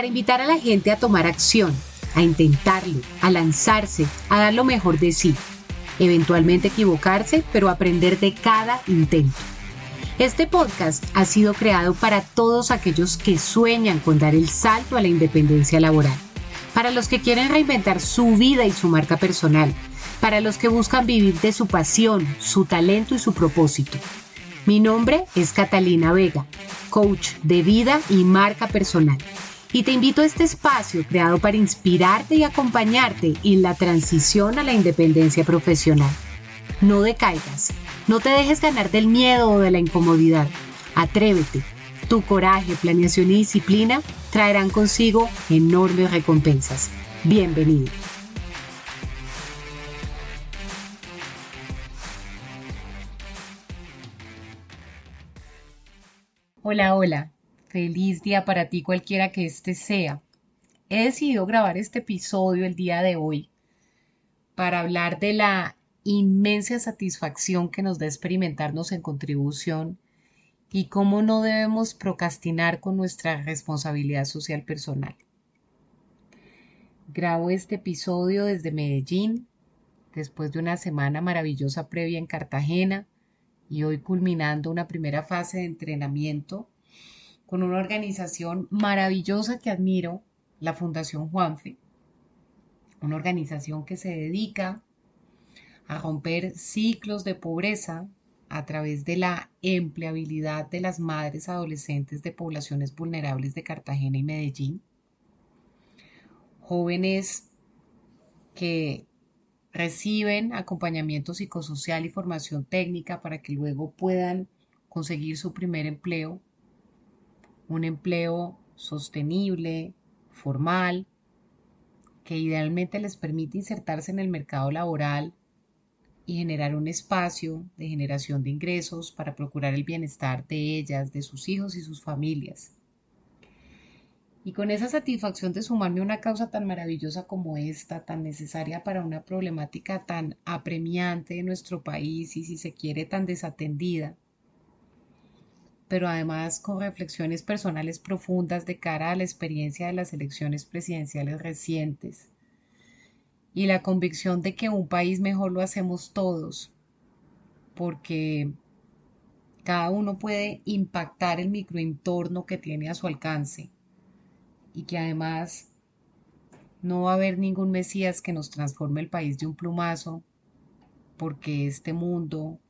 para invitar a la gente a tomar acción, a intentarlo, a lanzarse, a dar lo mejor de sí. Eventualmente equivocarse, pero aprender de cada intento. Este podcast ha sido creado para todos aquellos que sueñan con dar el salto a la independencia laboral, para los que quieren reinventar su vida y su marca personal, para los que buscan vivir de su pasión, su talento y su propósito. Mi nombre es Catalina Vega, coach de vida y marca personal, y te invito a este espacio creado para inspirarte y acompañarte en la transición a la independencia profesional. No decaigas, no te dejes ganar del miedo o de la incomodidad. Atrévete. Tu coraje, planeación y disciplina traerán consigo enormes recompensas. Bienvenido. Hola, hola. Feliz día para ti cualquiera que este sea. He decidido grabar este episodio el día de hoy para hablar de la inmensa satisfacción que nos da experimentarnos en contribución y cómo no debemos procrastinar con nuestra responsabilidad social personal. Grabo este episodio desde Medellín, después de una semana maravillosa previa en Cartagena y hoy culminando una primera fase de entrenamiento con una organización maravillosa que admiro, la Fundación Juanfe, una organización que se dedica a romper ciclos de pobreza a través de la empleabilidad de las madres adolescentes de poblaciones vulnerables de Cartagena y Medellín. Jóvenes que reciben acompañamiento psicosocial y formación técnica para que luego puedan conseguir su primer empleo, un empleo sostenible, formal, que idealmente les permite insertarse en el mercado laboral y generar un espacio de generación de ingresos para procurar el bienestar de ellas, de sus hijos y sus familias. Y con esa satisfacción de sumarme a una causa tan maravillosa como esta, tan necesaria para una problemática tan apremiante de nuestro país y si se quiere tan desatendida, pero además con reflexiones personales profundas de cara a la experiencia de las elecciones presidenciales recientes. Y la convicción de que un país mejor lo hacemos todos, porque cada uno puede impactar el microentorno que tiene a su alcance. Y que además no va a haber ningún Mesías que nos transforme el país de un plumazo, porque este mundo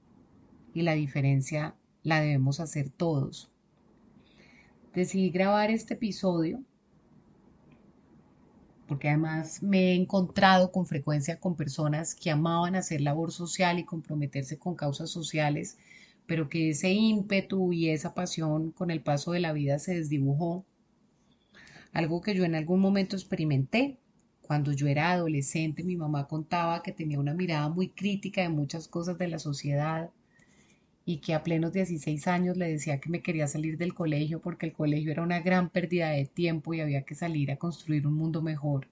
y la diferencia la debemos hacer todos. Decidí grabar este episodio porque además me he encontrado con frecuencia con personas que amaban hacer labor social y comprometerse con causas sociales, pero que ese ímpetu y esa pasión con el paso de la vida se desdibujó algo que yo en algún momento experimenté cuando yo era adolescente, mi mamá contaba que tenía una mirada muy crítica de muchas cosas de la sociedad y que a plenos 16 años le decía que me quería salir del colegio porque el colegio era una gran pérdida de tiempo y había que salir a construir un mundo mejor.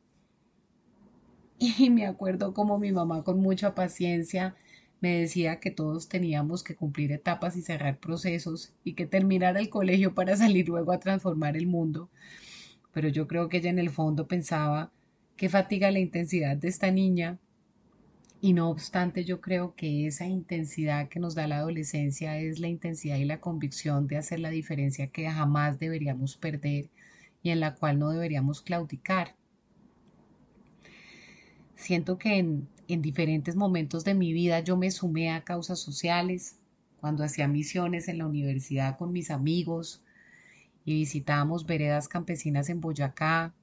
Y me acuerdo como mi mamá con mucha paciencia me decía que todos teníamos que cumplir etapas y cerrar procesos y que terminar el colegio para salir luego a transformar el mundo. Pero yo creo que ella en el fondo pensaba qué fatiga la intensidad de esta niña. Y no obstante, yo creo que esa intensidad que nos da la adolescencia es la intensidad y la convicción de hacer la diferencia que jamás deberíamos perder y en la cual no deberíamos claudicar. Siento que en, en diferentes momentos de mi vida yo me sumé a causas sociales, cuando hacía misiones en la universidad con mis amigos y visitábamos veredas campesinas en Boyacá,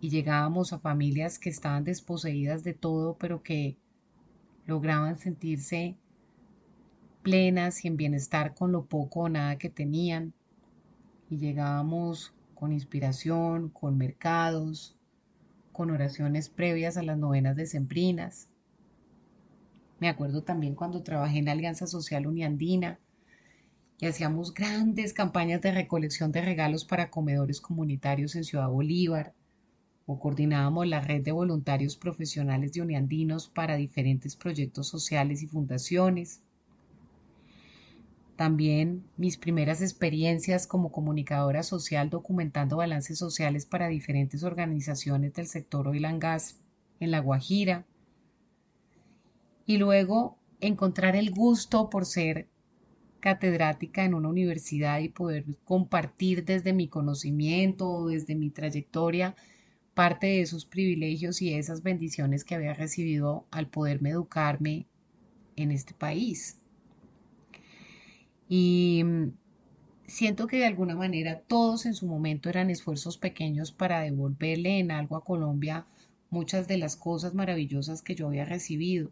y llegábamos a familias que estaban desposeídas de todo, pero que lograban sentirse plenas y en bienestar con lo poco o nada que tenían. Y llegábamos con inspiración, con mercados, con oraciones previas a las novenas decembrinas. Me acuerdo también cuando trabajé en la Alianza Social Uniandina y hacíamos grandes campañas de recolección de regalos para comedores comunitarios en Ciudad Bolívar o coordinábamos la red de voluntarios profesionales de uniandinos para diferentes proyectos sociales y fundaciones. También mis primeras experiencias como comunicadora social documentando balances sociales para diferentes organizaciones del sector oil en La Guajira. Y luego encontrar el gusto por ser catedrática en una universidad y poder compartir desde mi conocimiento o desde mi trayectoria parte de esos privilegios y esas bendiciones que había recibido al poderme educarme en este país. Y mm, siento que de alguna manera todos en su momento eran esfuerzos pequeños para devolverle en algo a Colombia muchas de las cosas maravillosas que yo había recibido.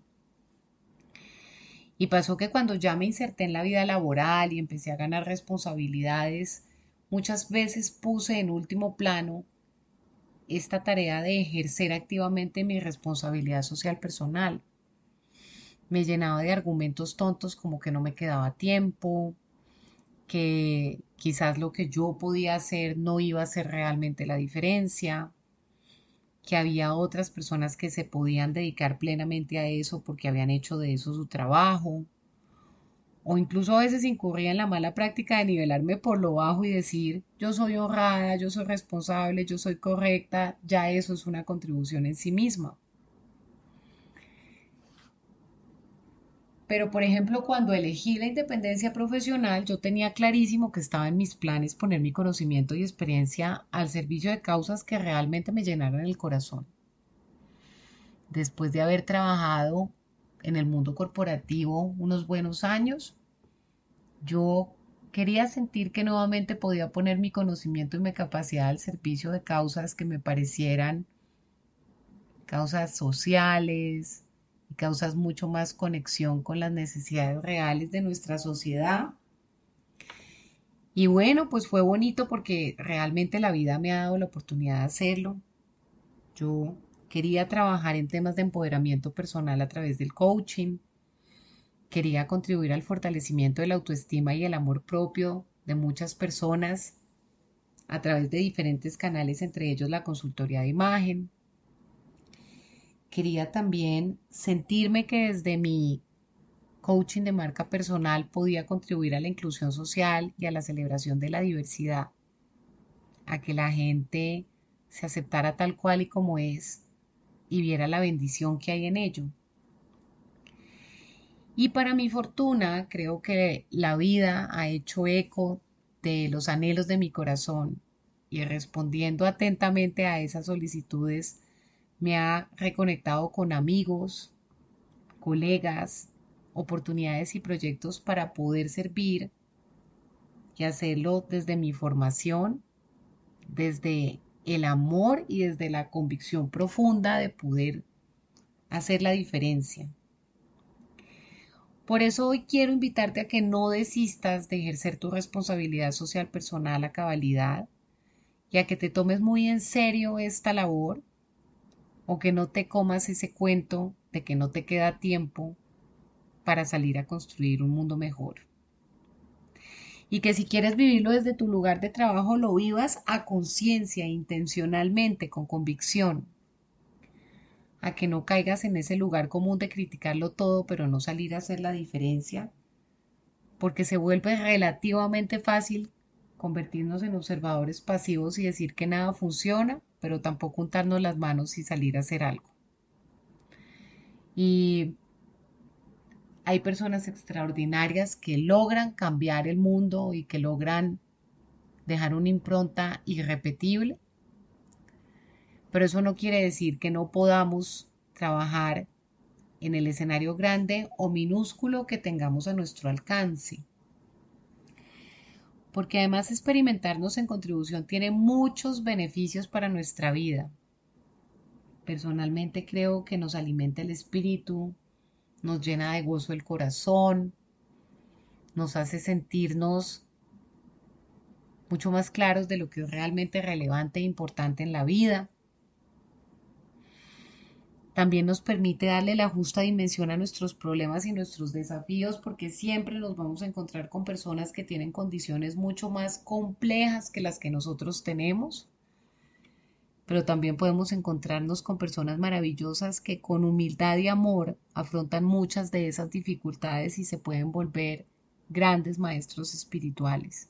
Y pasó que cuando ya me inserté en la vida laboral y empecé a ganar responsabilidades, muchas veces puse en último plano esta tarea de ejercer activamente mi responsabilidad social personal. Me llenaba de argumentos tontos como que no me quedaba tiempo, que quizás lo que yo podía hacer no iba a hacer realmente la diferencia, que había otras personas que se podían dedicar plenamente a eso porque habían hecho de eso su trabajo, o incluso a veces incurría en la mala práctica de nivelarme por lo bajo y decir yo soy honrada, yo soy responsable, yo soy correcta, ya eso es una contribución en sí misma. Pero, por ejemplo, cuando elegí la independencia profesional, yo tenía clarísimo que estaba en mis planes poner mi conocimiento y experiencia al servicio de causas que realmente me llenaran el corazón. Después de haber trabajado en el mundo corporativo unos buenos años, yo quería sentir que nuevamente podía poner mi conocimiento y mi capacidad al servicio de causas que me parecieran causas sociales y causas mucho más conexión con las necesidades reales de nuestra sociedad. Y bueno, pues fue bonito porque realmente la vida me ha dado la oportunidad de hacerlo. Yo Quería trabajar en temas de empoderamiento personal a través del coaching. Quería contribuir al fortalecimiento de la autoestima y el amor propio de muchas personas a través de diferentes canales, entre ellos la consultoría de imagen. Quería también sentirme que desde mi coaching de marca personal podía contribuir a la inclusión social y a la celebración de la diversidad, a que la gente se aceptara tal cual y como es y viera la bendición que hay en ello. Y para mi fortuna, creo que la vida ha hecho eco de los anhelos de mi corazón y respondiendo atentamente a esas solicitudes, me ha reconectado con amigos, colegas, oportunidades y proyectos para poder servir y hacerlo desde mi formación, desde el amor y desde la convicción profunda de poder hacer la diferencia. Por eso hoy quiero invitarte a que no desistas de ejercer tu responsabilidad social personal a cabalidad y a que te tomes muy en serio esta labor o que no te comas ese cuento de que no te queda tiempo para salir a construir un mundo mejor. Y que si quieres vivirlo desde tu lugar de trabajo, lo vivas a conciencia, intencionalmente, con convicción. A que no caigas en ese lugar común de criticarlo todo, pero no salir a hacer la diferencia. Porque se vuelve relativamente fácil convertirnos en observadores pasivos y decir que nada funciona, pero tampoco untarnos las manos y salir a hacer algo. Y hay personas extraordinarias que logran cambiar el mundo y que logran dejar una impronta irrepetible, pero eso no quiere decir que no podamos trabajar en el escenario grande o minúsculo que tengamos a nuestro alcance porque además experimentarnos en contribución tiene muchos beneficios para nuestra vida. Personalmente creo que nos alimenta el espíritu, nos llena de gozo el corazón, nos hace sentirnos mucho más claros de lo que es realmente relevante e importante en la vida. También nos permite darle la justa dimensión a nuestros problemas y nuestros desafíos porque siempre nos vamos a encontrar con personas que tienen condiciones mucho más complejas que las que nosotros tenemos. Pero también podemos encontrarnos con personas maravillosas que con humildad y amor afrontan muchas de esas dificultades y se pueden volver grandes maestros espirituales.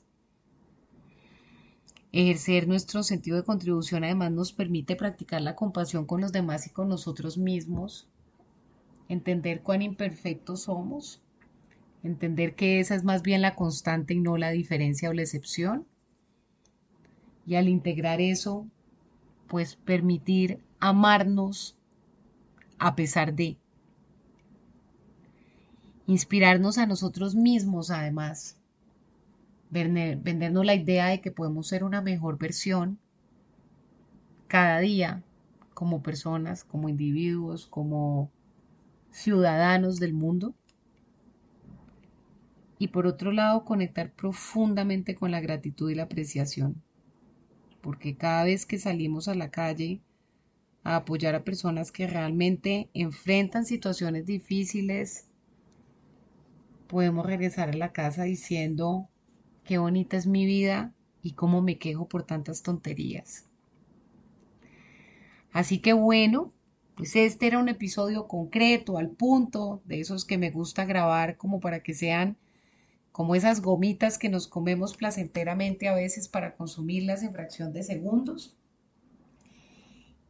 Ejercer nuestro sentido de contribución además nos permite practicar la compasión con los demás y con nosotros mismos, entender cuán imperfectos somos, entender que esa es más bien la constante y no la diferencia o la excepción. Y al integrar eso, pues permitir amarnos a pesar de. Inspirarnos a nosotros mismos además vendernos la idea de que podemos ser una mejor versión cada día como personas, como individuos, como ciudadanos del mundo. Y por otro lado, conectar profundamente con la gratitud y la apreciación. Porque cada vez que salimos a la calle a apoyar a personas que realmente enfrentan situaciones difíciles, podemos regresar a la casa diciendo, qué bonita es mi vida y cómo me quejo por tantas tonterías. Así que bueno, pues este era un episodio concreto, al punto, de esos que me gusta grabar como para que sean como esas gomitas que nos comemos placenteramente a veces para consumirlas en fracción de segundos.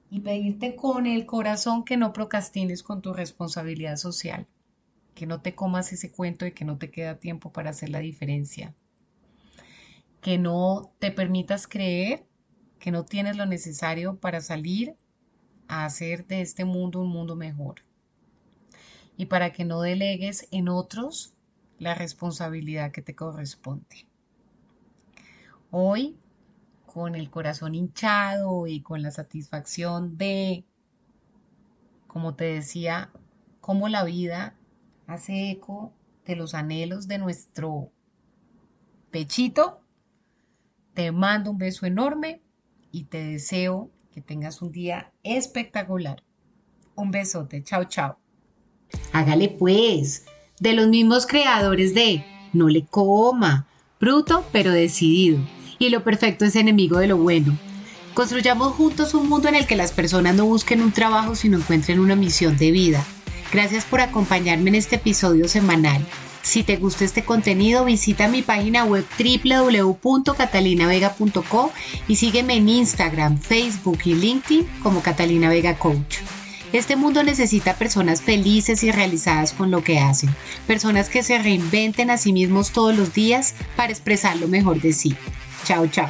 Y pedirte con el corazón que no procrastines con tu responsabilidad social, que no te comas ese cuento de que no te queda tiempo para hacer la diferencia que no te permitas creer que no tienes lo necesario para salir a hacer de este mundo un mundo mejor. Y para que no delegues en otros la responsabilidad que te corresponde. Hoy, con el corazón hinchado y con la satisfacción de, como te decía, cómo la vida hace eco de los anhelos de nuestro pechito, te mando un beso enorme y te deseo que tengas un día espectacular. Un besote, chao, chao. Hágale pues, de los mismos creadores de No le coma, bruto pero decidido. Y lo perfecto es enemigo de lo bueno. Construyamos juntos un mundo en el que las personas no busquen un trabajo sino encuentren una misión de vida. Gracias por acompañarme en este episodio semanal. Si te gusta este contenido, visita mi página web www.catalinavega.co y sígueme en Instagram, Facebook y LinkedIn como Catalina Vega Coach. Este mundo necesita personas felices y realizadas con lo que hacen, personas que se reinventen a sí mismos todos los días para expresar lo mejor de sí. Chao, chao.